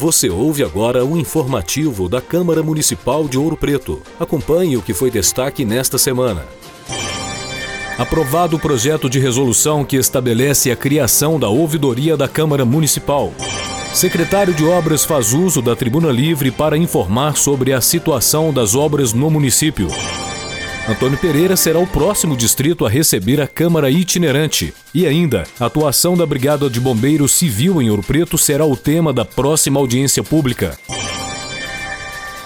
Você ouve agora o informativo da Câmara Municipal de Ouro Preto. Acompanhe o que foi destaque nesta semana. Aprovado o projeto de resolução que estabelece a criação da ouvidoria da Câmara Municipal. Secretário de Obras faz uso da tribuna livre para informar sobre a situação das obras no município. Antônio Pereira será o próximo distrito a receber a Câmara itinerante. E ainda, a atuação da Brigada de Bombeiros Civil em Ouro Preto será o tema da próxima audiência pública.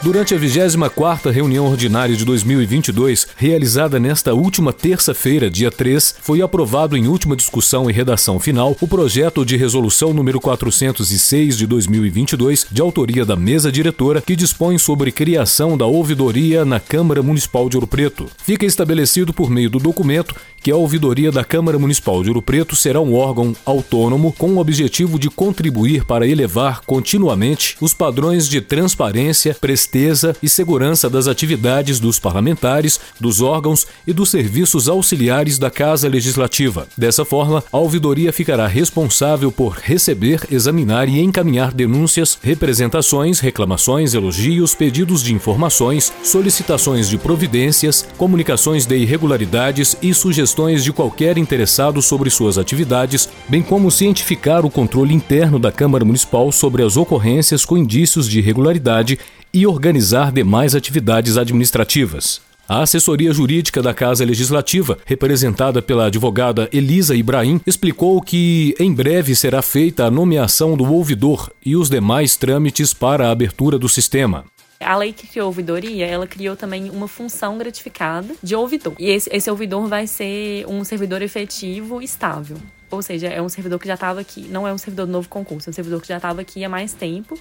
Durante a 24ª reunião ordinária de 2022, realizada nesta última terça-feira, dia 3, foi aprovado em última discussão e redação final o projeto de resolução número 406 de 2022, de autoria da mesa diretora, que dispõe sobre criação da ouvidoria na Câmara Municipal de Ouro Preto. Fica estabelecido por meio do documento que a ouvidoria da Câmara Municipal de Ouro Preto será um órgão autônomo com o objetivo de contribuir para elevar continuamente os padrões de transparência, presteza e segurança das atividades dos parlamentares, dos órgãos e dos serviços auxiliares da Casa Legislativa. Dessa forma, a ouvidoria ficará responsável por receber, examinar e encaminhar denúncias, representações, reclamações, elogios, pedidos de informações, solicitações de providências, comunicações de irregularidades e sugestões de qualquer interessado sobre suas atividades, bem como cientificar o controle interno da Câmara Municipal sobre as ocorrências com indícios de irregularidade e organizar demais atividades administrativas. A assessoria jurídica da Casa Legislativa, representada pela advogada Elisa Ibrahim, explicou que em breve será feita a nomeação do ouvidor e os demais trâmites para a abertura do sistema. A lei que criou a ouvidoria, ela criou também uma função gratificada de ouvidor. E esse, esse ouvidor vai ser um servidor efetivo estável. Ou seja, é um servidor que já estava aqui, não é um servidor do novo concurso, é um servidor que já estava aqui há mais tempo,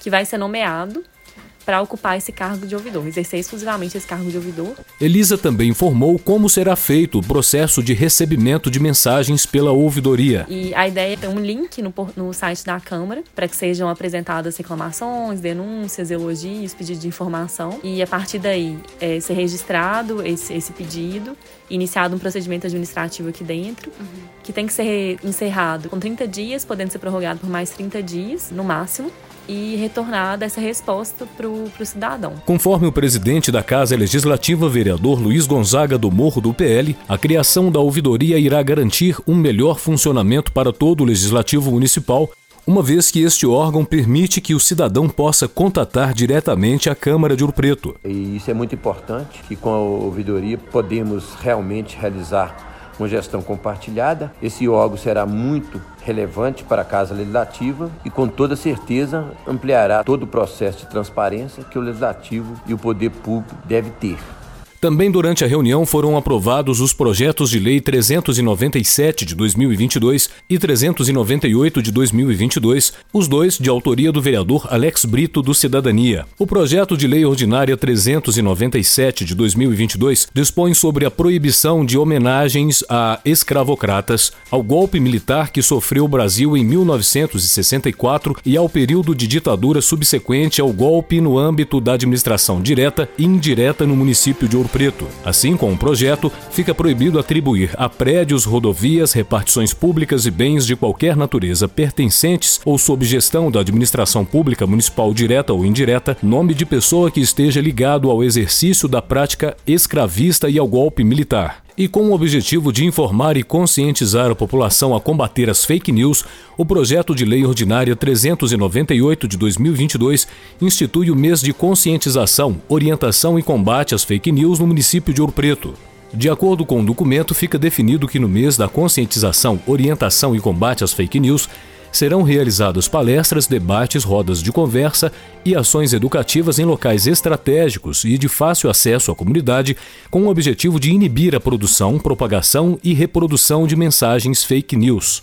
que vai ser nomeado para ocupar esse cargo de ouvidor, exercer exclusivamente esse cargo de ouvidor. Elisa também informou como será feito o processo de recebimento de mensagens pela ouvidoria. E a ideia é ter um link no, no site da Câmara para que sejam apresentadas reclamações, denúncias, elogios, pedidos de informação. E a partir daí é, ser registrado esse, esse pedido, iniciado um procedimento administrativo aqui dentro, uhum. que tem que ser encerrado com 30 dias, podendo ser prorrogado por mais 30 dias no máximo e retornar dessa resposta para o cidadão. Conforme o presidente da Casa Legislativa, vereador Luiz Gonzaga do Morro do PL, a criação da ouvidoria irá garantir um melhor funcionamento para todo o Legislativo Municipal uma vez que este órgão permite que o cidadão possa contatar diretamente a Câmara de Ouro Preto. E isso é muito importante, que com a ouvidoria podemos realmente realizar uma gestão compartilhada. Esse órgão será muito relevante para a Casa Legislativa e, com toda certeza, ampliará todo o processo de transparência que o Legislativo e o Poder Público deve ter. Também durante a reunião foram aprovados os projetos de lei 397 de 2022 e 398 de 2022, os dois de autoria do vereador Alex Brito do Cidadania. O projeto de lei ordinária 397 de 2022 dispõe sobre a proibição de homenagens a escravocratas, ao golpe militar que sofreu o Brasil em 1964 e ao período de ditadura subsequente ao golpe no âmbito da administração direta e indireta no município de Ouro Preto. Assim, com o projeto, fica proibido atribuir a prédios, rodovias, repartições públicas e bens de qualquer natureza pertencentes ou sob gestão da administração pública municipal direta ou indireta nome de pessoa que esteja ligado ao exercício da prática escravista e ao golpe militar. E com o objetivo de informar e conscientizar a população a combater as fake news, o projeto de lei ordinária 398 de 2022 institui o mês de conscientização, orientação e combate às fake news no município de Ouro Preto. De acordo com o documento, fica definido que no mês da conscientização, orientação e combate às fake news, serão realizadas palestras, debates, rodas de conversa e ações educativas em locais estratégicos e de fácil acesso à comunidade, com o objetivo de inibir a produção, propagação e reprodução de mensagens fake news.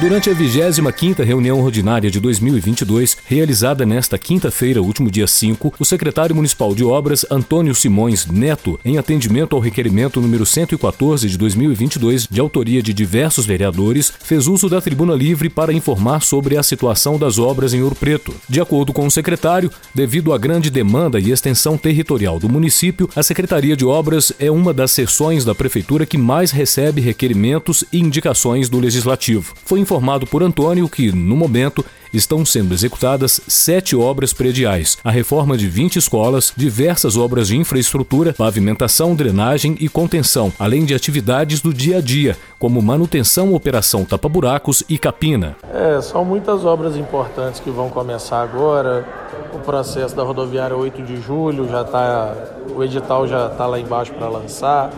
Durante a 25ª reunião ordinária de 2022, realizada nesta quinta-feira, último dia 5, o secretário municipal de obras, Antônio Simões Neto, em atendimento ao requerimento número 114 de 2022, de autoria de diversos vereadores, fez uso da tribuna livre para informar sobre a situação das obras em Ouro Preto. De acordo com o secretário, devido à grande demanda e extensão territorial do município, a Secretaria de Obras é uma das seções da prefeitura que mais recebe requerimentos e indicações do legislativo. Foi informado por Antônio que, no momento, estão sendo executadas sete obras prediais, a reforma de 20 escolas, diversas obras de infraestrutura, pavimentação, drenagem e contenção, além de atividades do dia a dia, como manutenção, operação tapa-buracos e capina. É, são muitas obras importantes que vão começar agora. O processo da rodoviária 8 de julho já está, o edital já está lá embaixo para lançar.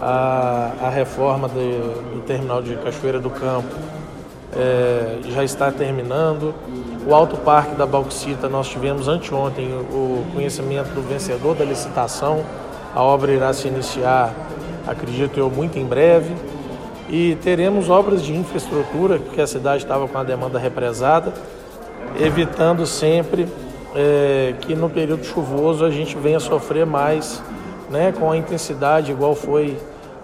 A, a reforma de, do terminal de Cachoeira do Campo é, já está terminando. O Alto Parque da Bauxita, nós tivemos anteontem o conhecimento do vencedor da licitação. A obra irá se iniciar, acredito eu, muito em breve. E teremos obras de infraestrutura, porque a cidade estava com a demanda represada, evitando sempre é, que no período chuvoso a gente venha sofrer mais né, com a intensidade igual foi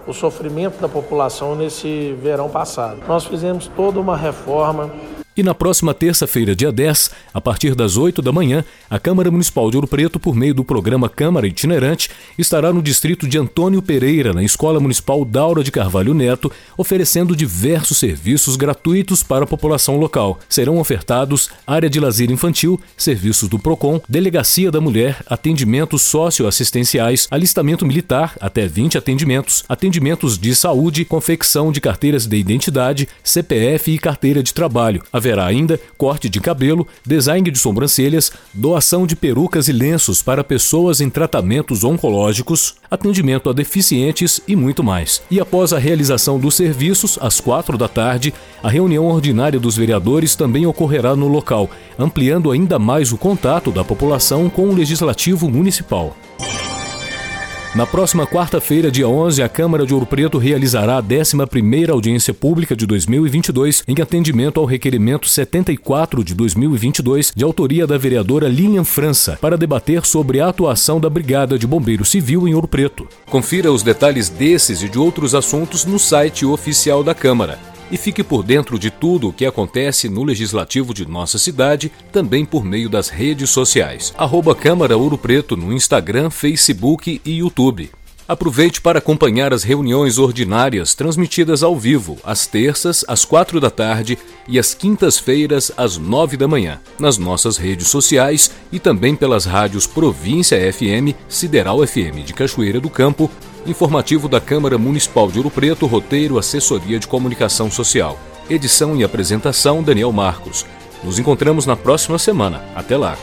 o sofrimento da população nesse verão passado. Nós fizemos toda uma reforma e na próxima terça-feira, dia 10, a partir das 8 da manhã, a Câmara Municipal de Ouro Preto, por meio do programa Câmara Itinerante, estará no distrito de Antônio Pereira, na Escola Municipal Daura de Carvalho Neto, oferecendo diversos serviços gratuitos para a população local. Serão ofertados área de lazer infantil, serviços do PROCON, delegacia da mulher, atendimentos socioassistenciais, alistamento militar, até 20 atendimentos, atendimentos de saúde, confecção de carteiras de identidade, CPF e carteira de trabalho Haverá ainda corte de cabelo, design de sobrancelhas, doação de perucas e lenços para pessoas em tratamentos oncológicos, atendimento a deficientes e muito mais. E após a realização dos serviços, às quatro da tarde, a reunião ordinária dos vereadores também ocorrerá no local, ampliando ainda mais o contato da população com o legislativo municipal. Na próxima quarta-feira, dia 11, a Câmara de Ouro Preto realizará a 11ª audiência pública de 2022 em atendimento ao requerimento 74 de 2022, de autoria da vereadora Lilian França, para debater sobre a atuação da Brigada de Bombeiro Civil em Ouro Preto. Confira os detalhes desses e de outros assuntos no site oficial da Câmara e fique por dentro de tudo o que acontece no legislativo de nossa cidade, também por meio das redes sociais. Arroba Câmara Ouro Preto no Instagram, Facebook e YouTube. Aproveite para acompanhar as reuniões ordinárias transmitidas ao vivo, às terças, às quatro da tarde e às quintas-feiras, às nove da manhã, nas nossas redes sociais e também pelas rádios Província FM, Sideral FM de Cachoeira do Campo Informativo da Câmara Municipal de Ouro Preto, roteiro Assessoria de Comunicação Social. Edição e apresentação Daniel Marcos. Nos encontramos na próxima semana. Até lá.